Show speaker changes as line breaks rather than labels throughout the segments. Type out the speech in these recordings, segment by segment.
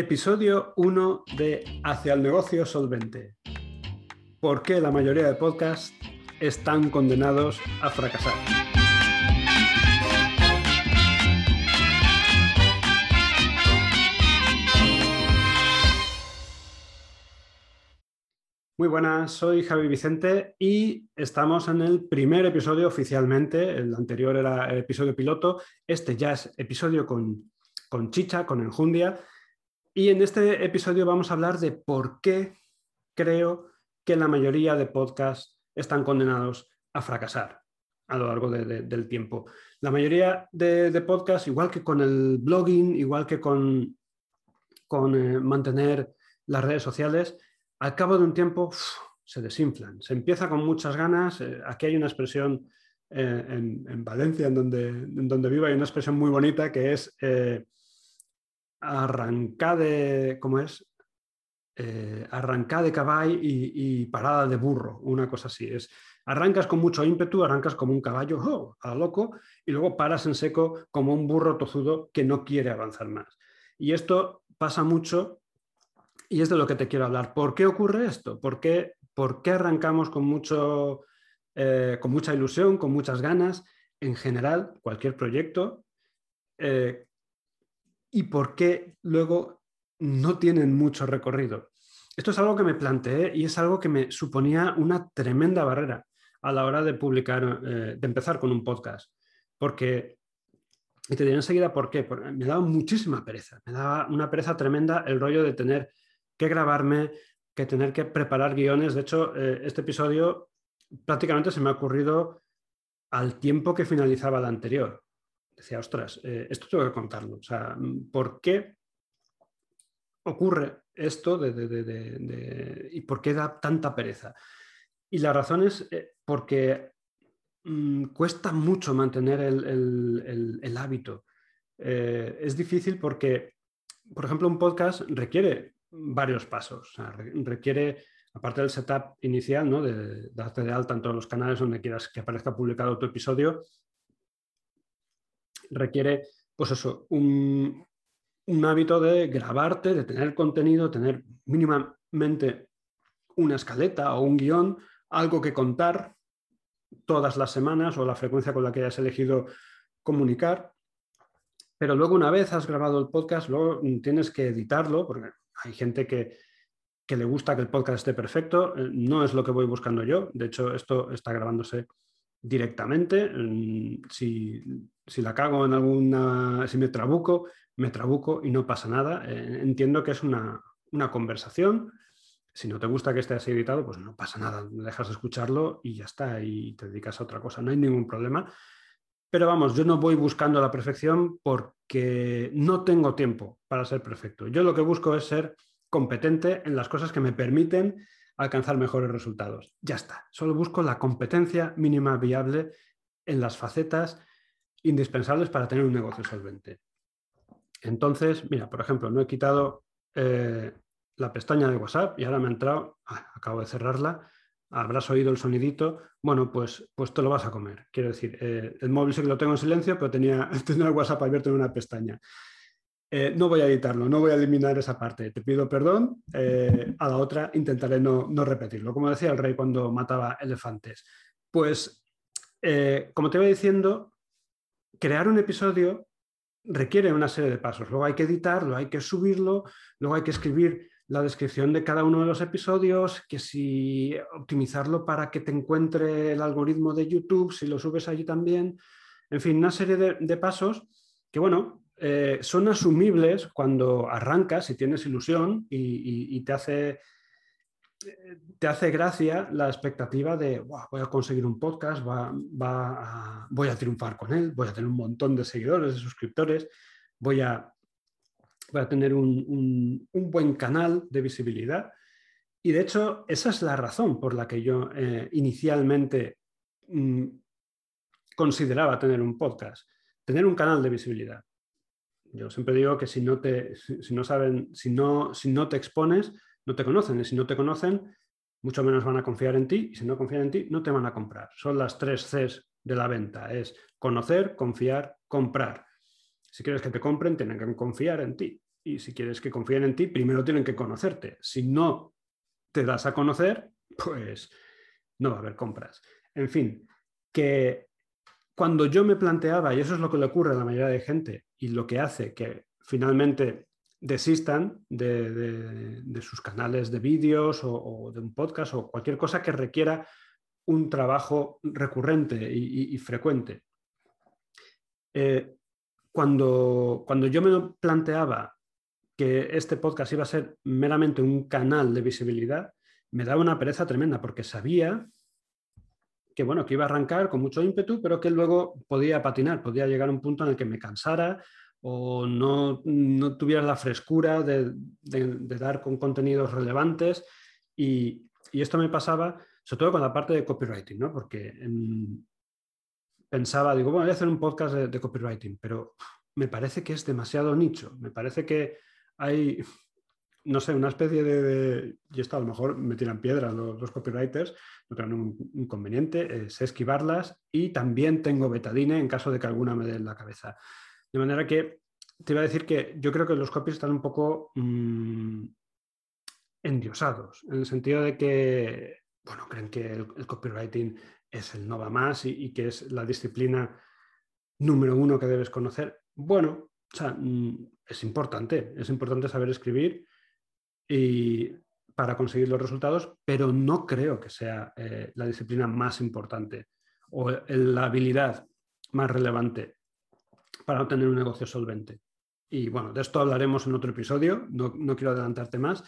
Episodio 1 de Hacia el negocio solvente. ¿Por qué la mayoría de podcasts están condenados a fracasar? Muy buenas, soy Javi Vicente y estamos en el primer episodio oficialmente. El anterior era el episodio piloto. Este ya es episodio con, con chicha, con enjundia. Y en este episodio vamos a hablar de por qué creo que la mayoría de podcasts están condenados a fracasar a lo largo del tiempo. La mayoría de, podcasts, igual que con el blogging, igual que con, con eh, mantener las redes sociales, al cabo de un tiempo se desinflan. Se empieza con muchas ganas. Eh, aquí hay una expresión eh, en, Valencia, en donde, en donde vivo, hay una expresión muy bonita que es eh, arrancar de, ¿cómo es? arrancar de caballo y, parada de burro, una cosa así. Es, arrancas con mucho ímpetu, arrancas como un caballo a loco y luego paras en seco como un burro tozudo que no quiere avanzar más. Y esto pasa mucho y es de lo que te quiero hablar. ¿Por qué ocurre esto? ¿Por qué, por qué arrancamos con, mucho, eh, con mucha ilusión, con muchas ganas, en general, cualquier proyecto? Eh, ¿Y por qué luego no tienen mucho recorrido? Esto es algo que me planteé y es algo que me suponía una tremenda barrera a la hora de publicar, eh, de empezar con un podcast. Porque, y te diré enseguida por qué, me daba muchísima pereza, me daba una pereza tremenda el rollo de tener que grabarme, que tener que preparar guiones. De hecho, eh, este episodio prácticamente se me ha ocurrido al tiempo que finalizaba el anterior. Decía, ostras, eh, esto tengo que contarlo. O sea, ¿por qué ocurre esto y por qué da tanta pereza? Y la razón es eh, porque mm, cuesta mucho mantener el, hábito. es difícil porque, por ejemplo, un podcast requiere varios pasos. requiere, aparte del setup inicial, ¿no? de darte de alta en todos los canales donde quieras que aparezca publicado tu episodio, requiere, pues eso, un, hábito de grabarte, de tener contenido, tener mínimamente una escaleta o un guion, algo que contar todas las semanas o la frecuencia con la que hayas elegido comunicar. Pero luego una vez has grabado el podcast, luego tienes que editarlo, porque hay gente que, le gusta que el podcast esté perfecto, eh, no es lo que voy buscando yo, de hecho esto está grabándose directamente, mm, si, la cago en alguna, si me trabuco, me trabuco y no pasa nada, eh, entiendo que es una, conversación, si no te gusta que esté así editado, pues no pasa nada, dejas de escucharlo y ya está, y te dedicas a otra cosa, no hay ningún problema. Pero vamos, yo no voy buscando la perfección porque no tengo tiempo para ser perfecto. Yo lo que busco es ser competente en las cosas que me permiten alcanzar mejores resultados. Ya está. Solo busco la competencia mínima viable en las facetas indispensables para tener un negocio solvente. Entonces, mira, por ejemplo, no he quitado eh, la pestaña de WhatsApp y ahora me ha entrado, ah, acabo de cerrarla, habrás oído el sonidito, bueno, pues, pues te lo vas a comer. Quiero decir, eh, el móvil sí que lo tengo en silencio, pero tenía, tenía el WhatsApp abierto en una pestaña. Eh, no voy a editarlo, no voy a eliminar esa parte. Te pido perdón, eh, a la otra intentaré no, repetirlo. Como decía el rey cuando mataba elefantes. Pues, como te iba diciendo, crear un episodio requiere una serie de pasos. Luego hay que editarlo, hay que subirlo, luego hay que escribir la descripción de cada uno de los episodios, que si optimizarlo para que te encuentre el algoritmo de YouTube, si lo subes allí también, en fin, una serie de, pasos que, bueno, eh, son asumibles cuando arrancas y tienes ilusión y, te, hace, te hace gracia la expectativa de voy a conseguir un podcast, va, voy a triunfar con él, voy a tener un montón de seguidores, de suscriptores, voy a voy a tener un, buen canal de visibilidad. Y de hecho, esa es la razón por la que yo eh, inicialmente mm, consideraba tener un podcast, tener un canal de visibilidad. Yo siempre digo que si no te, si, no saben, si no, si no te expones, no te conocen. Y si no te conocen, mucho menos van a confiar en ti. Y si no confían en ti, no te van a comprar. Son las tres Cs de la venta. Es conocer, confiar, comprar. Si quieres que te compren, tienen que confiar en ti. Y si quieres que confíen en ti, primero tienen que conocerte. Si no te das a conocer, pues no va a haber compras. En fin, que cuando yo me planteaba, y eso es lo que le ocurre a la mayoría de gente, y lo que hace que finalmente desistan de, sus canales de vídeos o, de un podcast o cualquier cosa que requiera un trabajo recurrente y, frecuente. Eh, cuando, cuando yo me planteaba que este podcast iba a ser meramente un canal de visibilidad, me daba una pereza tremenda porque sabía que bueno, que iba a arrancar con mucho ímpetu, pero que luego podía patinar, podía llegar a un punto en el que me cansara o no, tuviera la frescura de, dar con contenidos relevantes. Y, esto me pasaba sobre todo con la parte de copywriting, ¿no? porque pensaba, digo, bueno, voy a hacer un podcast de, copywriting, pero me parece que es demasiado nicho, me parece que hay, no sé, una especie de, y esto a lo mejor me tiran piedras los, copywriters, no tengo ningún inconveniente, sé esquivarlas y también tengo betadine en caso de que alguna me dé en la cabeza. De manera que te iba a decir que yo creo que los copies están un poco mm, endiosados, en el sentido de que, bueno, creen que el, copywriting es el no va más y, que es la disciplina número uno que debes conocer. Bueno, o sea, mm, es importante, es importante saber escribir y para conseguir los resultados, pero no creo que sea eh, la disciplina más importante o la habilidad más relevante para obtener un negocio solvente. Y bueno, de esto hablaremos en otro episodio, no, quiero adelantarte más,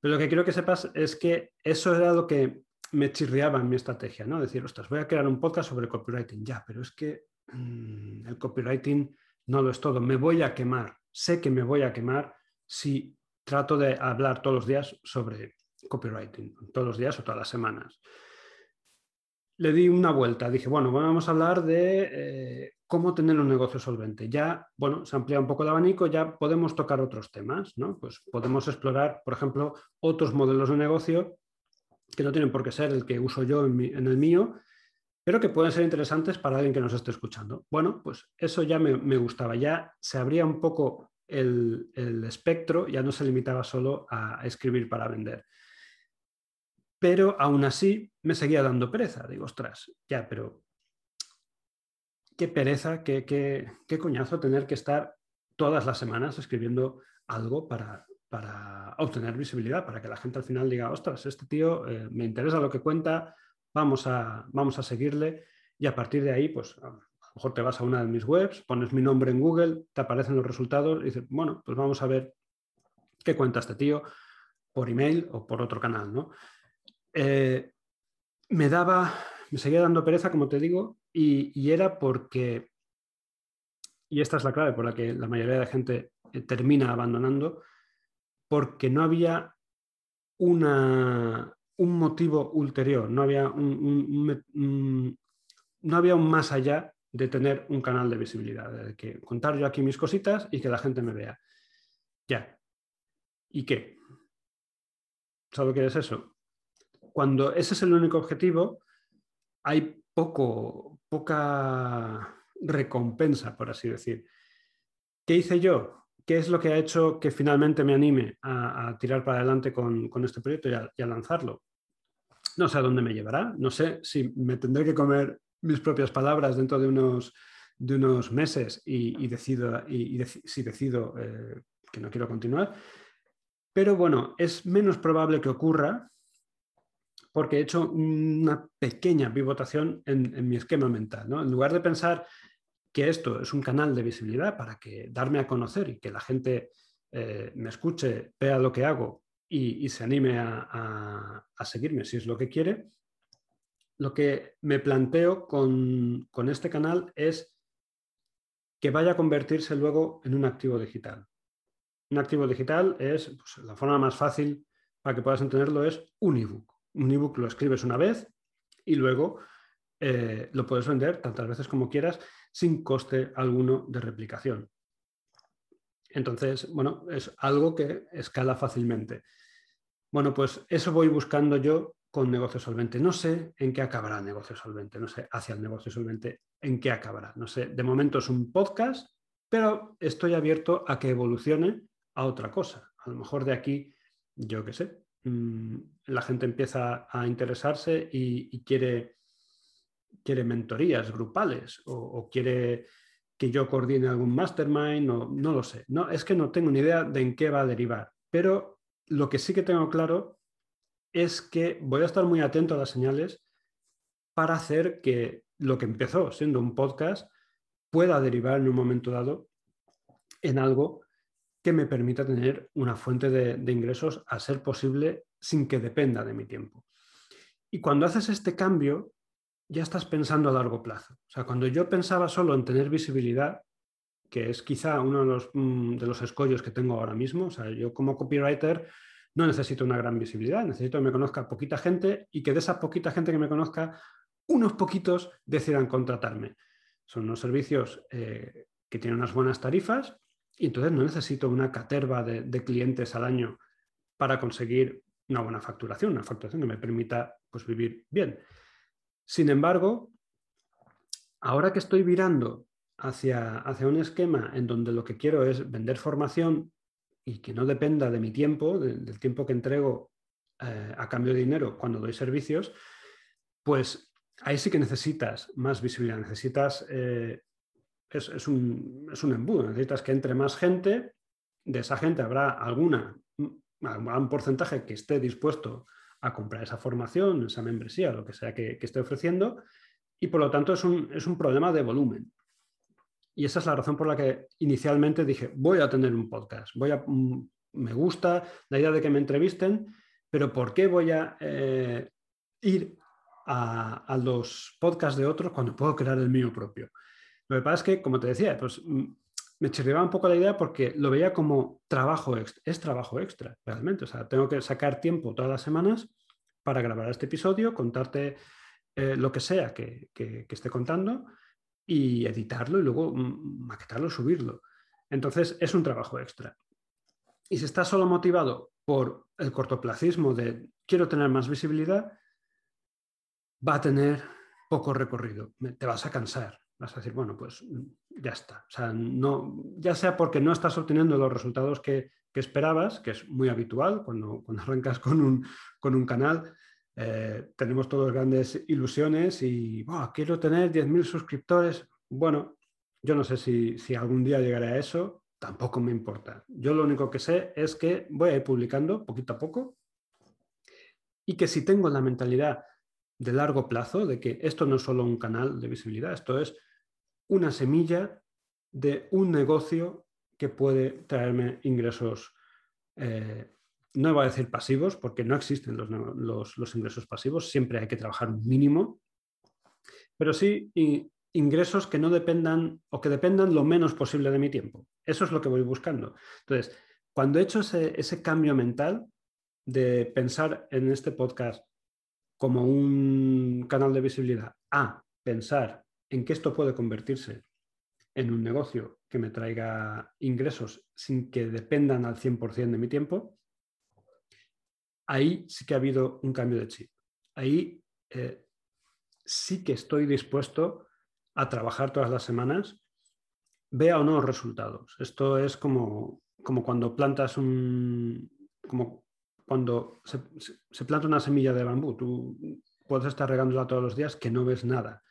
pero lo que quiero que sepas es que eso era lo que me chirriaba en mi estrategia, ¿no? Decir, ostras, voy a crear un podcast sobre copywriting, ya, pero es que mm, el copywriting no lo es todo, me voy a quemar, sé que me voy a quemar si trato de hablar todos los días sobre copywriting, todos los días o todas las semanas. Le di una vuelta, dije, bueno, vamos a hablar de eh, cómo tener un negocio solvente. Ya, bueno, se amplía un poco el abanico, ya podemos tocar otros temas, ¿no? Pues podemos explorar, por ejemplo, otros modelos de negocio que no tienen por qué ser el que uso yo en, el mío, pero que pueden ser interesantes para alguien que nos esté escuchando. Bueno, pues eso ya me, gustaba, ya se abría un poco el, espectro, ya no se limitaba solo a escribir para vender. Pero aún así me seguía dando pereza. Digo, ostras, ya, pero qué pereza, qué, qué, coñazo tener que estar todas las semanas escribiendo algo para, para, obtener visibilidad, para que la gente al final diga, ostras, este tío eh, me interesa lo que cuenta, vamos a, vamos a seguirle y a partir de ahí, pues a lo mejor te vas a una de mis webs, pones mi nombre en Google, te aparecen los resultados y dices, bueno, pues vamos a ver qué cuenta este tío por email o por otro canal, ¿no? Eh, me daba, me seguía dando pereza, como te digo, y, era porque, y esta es la clave por la que la mayoría de la gente eh, termina abandonando, porque no había una, un motivo ulterior, no había un, no había un más allá de tener un canal de visibilidad, de que contar yo aquí mis cositas y que la gente me vea. Ya. ¿Y qué? ¿Sabes qué es eso? Cuando ese es el único objetivo, hay poco, poca recompensa, por así decir. ¿Qué hice yo? ¿Qué es lo que ha hecho que finalmente me anime a, tirar para adelante con, este proyecto y a, lanzarlo? No sé a dónde me llevará, no sé si me tendré que comer mis propias palabras dentro de unos, de unos meses y, decido, y, si decido eh, que no quiero continuar. Pero bueno, es menos probable que ocurra porque he hecho una pequeña pivotación en, mi esquema mental. En lugar de pensar que esto es un canal de visibilidad para que darme a conocer y que la gente eh, me escuche, vea lo que hago y, se anime a, seguirme si es lo que quiere, lo que me planteo con, este canal es que vaya a convertirse luego en un activo digital. Un activo digital es, pues, la forma más fácil para que puedas entenderlo es un ebook un ebook lo escribes una vez y luego eh, lo puedes vender tantas veces como quieras sin coste alguno de replicación. Entonces, bueno, es algo que escala fácilmente. Bueno, pues eso voy buscando yo con negocio solvente. No sé en qué acabará el negocio solvente, no sé hacia el negocio solvente en qué acabará. No sé, de momento es un podcast, pero estoy abierto a que evolucione a otra cosa. A lo mejor de aquí, yo qué sé, mm, la gente empieza a interesarse y, quiere, quiere mentorías grupales o, quiere que yo coordine algún mastermind, o, no lo sé. No, es que no tengo ni idea de en qué va a derivar, pero lo que sí que tengo claro es que voy a estar muy atento a las señales para hacer que lo que empezó siendo un podcast pueda derivar en un momento dado en algo que me permita tener una fuente de, ingresos a ser posible sin que dependa de mi tiempo. Y cuando haces este cambio, ya estás pensando a largo plazo. O sea, cuando yo pensaba solo en tener visibilidad, que es quizá uno de los, mm, de los escollos que tengo ahora mismo, o sea, yo como copywriter no necesito una gran visibilidad, necesito que me conozca poquita gente y que de esa poquita gente que me conozca, unos poquitos decidan contratarme. Son unos servicios eh, que tienen unas buenas tarifas y entonces no necesito una caterva de, clientes al año para conseguir una buena facturación, una facturación que me permita pues, vivir bien. Sin embargo, ahora que estoy virando hacia, hacia un esquema en donde lo que quiero es vender formación y que no dependa de mi tiempo, del tiempo que entrego eh, a cambio de dinero cuando doy servicios, pues ahí sí que necesitas más visibilidad, necesitas eh, es, un, embudo. Necesitas que entre más gente, de esa gente habrá alguna, un porcentaje que esté dispuesto a comprar esa formación, esa membresía, lo que sea que, esté ofreciendo, y por lo tanto es un, es un, problema de volumen. Y esa es la razón por la que inicialmente dije, voy a tener un podcast, voy a, mm, me gusta la idea de que me entrevisten, pero ¿por qué voy a eh, ir a, a, los podcasts de otros cuando puedo crear el mío propio? Lo que pasa es que, como te decía, pues mm, me chirriaba un poco la idea porque lo veía como trabajo extra. Es trabajo extra, realmente. O sea, tengo que sacar tiempo todas las semanas para grabar este episodio, contarte eh, lo que sea que, esté contando y editarlo y luego mm, maquetarlo, subirlo. Entonces, es un trabajo extra. Y si estás solo motivado por el cortoplacismo de quiero tener más visibilidad, va a tener poco recorrido. Te vas a cansar vas a decir, bueno, pues mm, ya está. O sea, no, ya sea porque no estás obteniendo los resultados que, esperabas, que es muy habitual cuando, cuando arrancas con un, con un canal, eh, tenemos todos grandes ilusiones y quiero tener 10.000 suscriptores. Bueno, yo no sé si, si algún día llegaré a eso, tampoco me importa. Yo lo único que sé es que voy a ir publicando poquito a poco y que si tengo la mentalidad de largo plazo, de que esto no es solo un canal de visibilidad, esto es una semilla de un negocio que puede traerme ingresos, eh, no voy a decir pasivos, porque no existen los, ingresos pasivos, siempre hay que trabajar un mínimo, pero sí ingresos que no dependan o que dependan lo menos posible de mi tiempo. Eso es lo que voy buscando. Entonces, cuando he hecho ese, ese cambio mental de pensar en este podcast como un canal de visibilidad a pensar en que esto puede convertirse en un negocio que me traiga ingresos sin que dependan al 100% de mi tiempo, ahí sí que ha habido un cambio de chip. Ahí eh, sí que estoy dispuesto a trabajar todas las semanas, vea o no resultados. Esto es como, como cuando plantas un, como cuando se, planta una semilla de bambú, tú puedes estar regándola todos los días que no ves nada.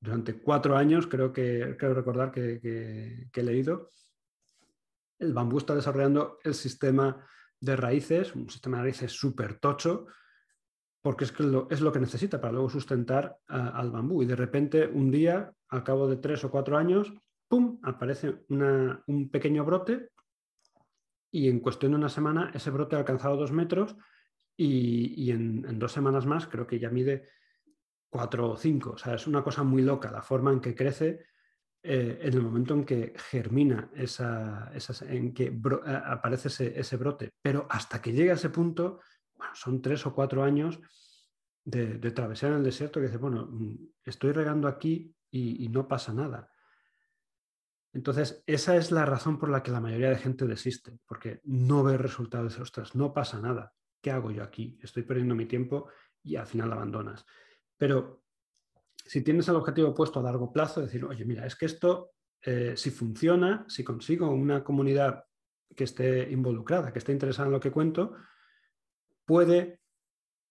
Durante cuatro años, creo que creo recordar que, he leído, el bambú está desarrollando el sistema de raíces, un sistema de raíces súper tocho, porque es, que lo, es lo que necesita para luego sustentar al bambú. Y de repente, un día, al cabo de tres o cuatro años, ¡pum!, aparece un pequeño brote y en cuestión de una semana ese brote ha alcanzado dos metros y, en, dos semanas más creo que ya mide cuatro o cinco. O sea, es una cosa muy loca la forma en que crece eh, en el momento en que germina, esa, en que eh, aparece ese, brote. Pero hasta que llega a ese punto, bueno, son tres o cuatro años de, de travesía en el desierto que dice, bueno, mm, estoy regando aquí y no pasa nada. Entonces, esa es la razón por la que la mayoría de gente desiste, porque no ve resultados ostras, no pasa nada. ¿Qué hago yo aquí? Estoy perdiendo mi tiempo y al final abandonas. Pero si tienes el objetivo puesto a largo plazo, decir, oye, mira, es que esto, eh, si funciona, si consigo una comunidad que esté involucrada, que esté interesada en lo que cuento, puede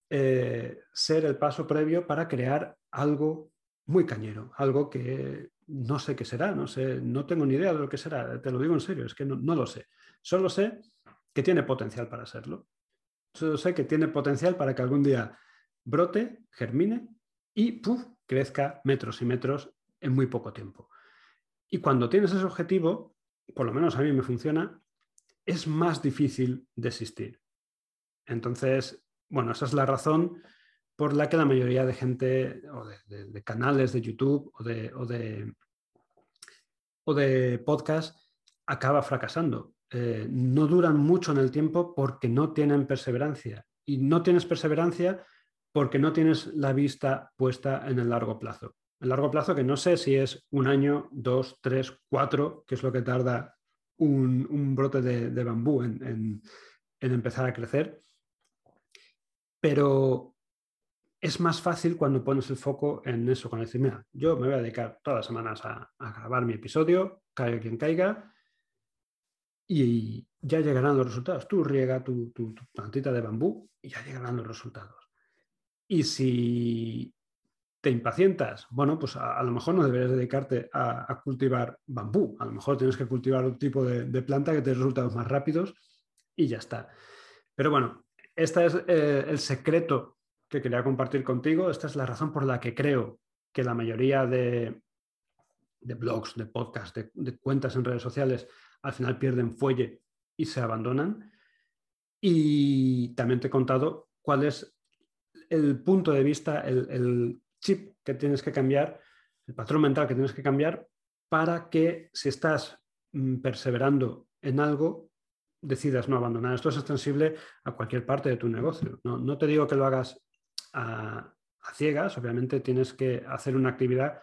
eh, ser el paso previo para crear algo muy cañero, algo que no sé qué será, no sé, no tengo ni idea de lo que será, te lo digo en serio, es que no, no lo sé. Solo sé que tiene potencial para serlo. Solo sé que tiene potencial para que algún día brote, germine y ¡puf! Crezca metros y metros en muy poco tiempo. Y cuando tienes ese objetivo, por lo menos a mí me funciona, es más difícil desistir. Entonces, bueno, esa es la razón por la que la mayoría de gente, o de, canales de YouTube o de, o de, podcast, acaba fracasando. Eh, no duran mucho en el tiempo porque no tienen perseverancia. Y no tienes perseverancia porque no tienes la vista puesta en el largo plazo. El largo plazo que no sé si es un año, dos, tres, cuatro, que es lo que tarda un, brote de, bambú en, empezar a crecer. Pero es más fácil cuando pones el foco en eso, cuando dices, mira, yo me voy a dedicar todas las semanas a, grabar mi episodio, caiga quien caiga, y ya llegarán los resultados. Tú riega tu, tu, plantita de bambú y ya llegarán los resultados. Y si te impacientas, bueno, pues a, lo mejor no deberías dedicarte a, cultivar bambú, a lo mejor tienes que cultivar un tipo de, planta que te dé resultados más rápidos y ya está. Pero bueno, este es eh, el secreto que quería compartir contigo, esta es la razón por la que creo que la mayoría de, blogs, de podcasts, de, de cuentas en redes sociales al final pierden fuelle y se abandonan. Y también te he contado cuál es el punto de vista, el, chip que tienes que cambiar, el patrón mental que tienes que cambiar para que si estás mm, perseverando en algo, decidas no abandonar. Esto es extensible a cualquier parte de tu negocio. No, te digo que lo hagas a, ciegas, obviamente tienes que hacer una actividad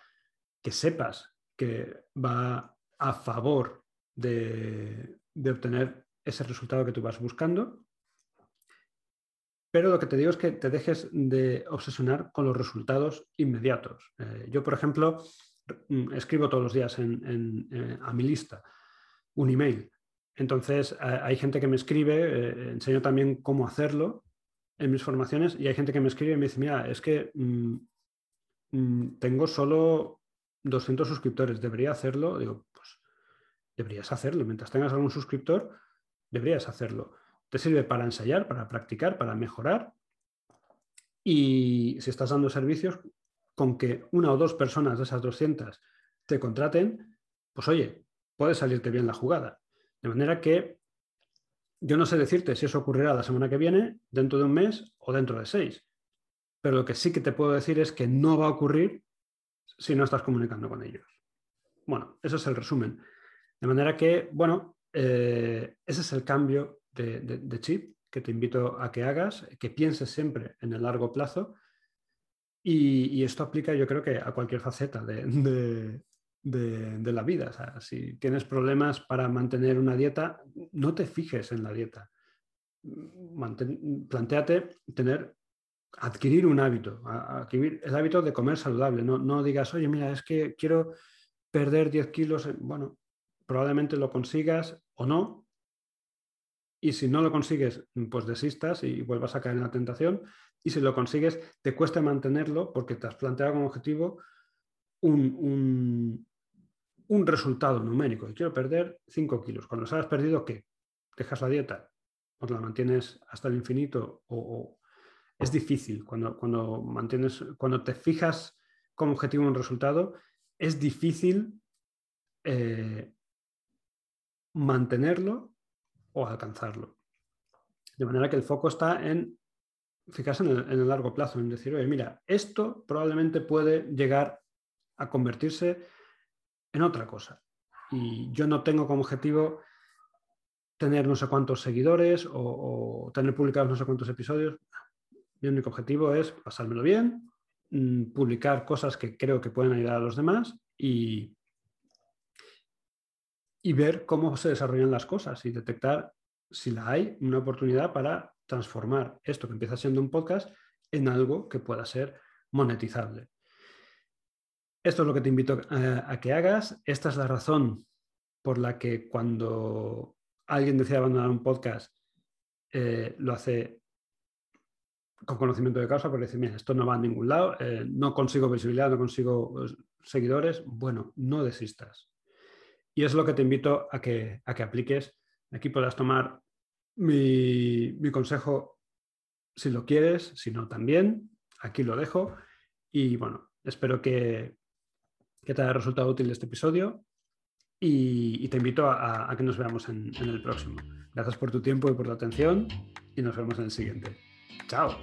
que sepas que va a favor de obtener ese resultado que tú vas buscando pero lo que te digo es que te dejes de obsesionar con los resultados inmediatos. Eh, yo, por ejemplo, mm, escribo todos los días eh, a mi lista un email. Entonces, hay gente que me escribe, eh, enseño también cómo hacerlo en mis formaciones y hay gente que me escribe y me dice, mira, es que mm, mm, tengo solo 200 suscriptores, ¿debería hacerlo? Digo, pues deberías hacerlo. Mientras tengas algún suscriptor, deberías hacerlo. Te sirve para ensayar, para practicar, para mejorar. Y si estás dando servicios, con que una o dos personas de esas 200 te contraten, pues oye, puede salirte bien la jugada. De manera que yo no sé decirte si eso ocurrirá la semana que viene, dentro de un mes o dentro de seis. Pero lo que sí que te puedo decir es que no va a ocurrir si no estás comunicando con ellos. Bueno, ese es el resumen. De manera que, bueno, eh, ese es el cambio de, chip que te invito a que hagas, que pienses siempre en el largo plazo. Y, esto aplica yo creo que a cualquier faceta de, la vida. si tienes problemas para mantener una dieta, no te fijes en la dieta. plantéate tener, adquirir un hábito, adquirir el hábito de comer saludable. No, no digas, oye, mira, es que quiero perder 10 kilos. Bueno, probablemente lo consigas o no, y si no lo consigues, pues desistas y vuelvas a caer en la tentación. Y si lo consigues, te cuesta mantenerlo porque te has planteado como objetivo un, resultado numérico. Y quiero perder 5 kilos. Cuando los has perdido, ¿qué? ¿Dejas la dieta? ¿O la mantienes hasta el infinito? O, es difícil. Cuando, cuando, mantienes, cuando te fijas como objetivo un resultado, es difícil eh, mantenerlo o alcanzarlo. De manera que el foco está en fijarse en el, largo plazo, en decir, oye, mira, esto probablemente puede llegar a convertirse en otra cosa. Y yo no tengo como objetivo tener no sé cuántos seguidores o, tener publicados no sé cuántos episodios. Mi único objetivo es pasármelo bien, mm, publicar cosas que creo que pueden ayudar a los demás y, y ver cómo se desarrollan las cosas y detectar si la hay, una oportunidad para transformar esto que empieza siendo un podcast en algo que pueda ser monetizable. Esto es lo que te invito a, que hagas. Esta es la razón por la que cuando alguien decide abandonar un podcast, eh, lo hace con conocimiento de causa, porque decir, mira, esto no va a ningún lado, eh, no consigo visibilidad, no consigo eh, seguidores, bueno, no desistas. Y es lo que te invito a que, a que apliques. Aquí podrás tomar mi, mi consejo si lo quieres, si no también. Aquí lo dejo. Y bueno, espero que, que te haya resultado útil este episodio y, te invito a, que nos veamos en, en el próximo. Gracias por tu tiempo y por tu atención y nos vemos en el siguiente. Chao.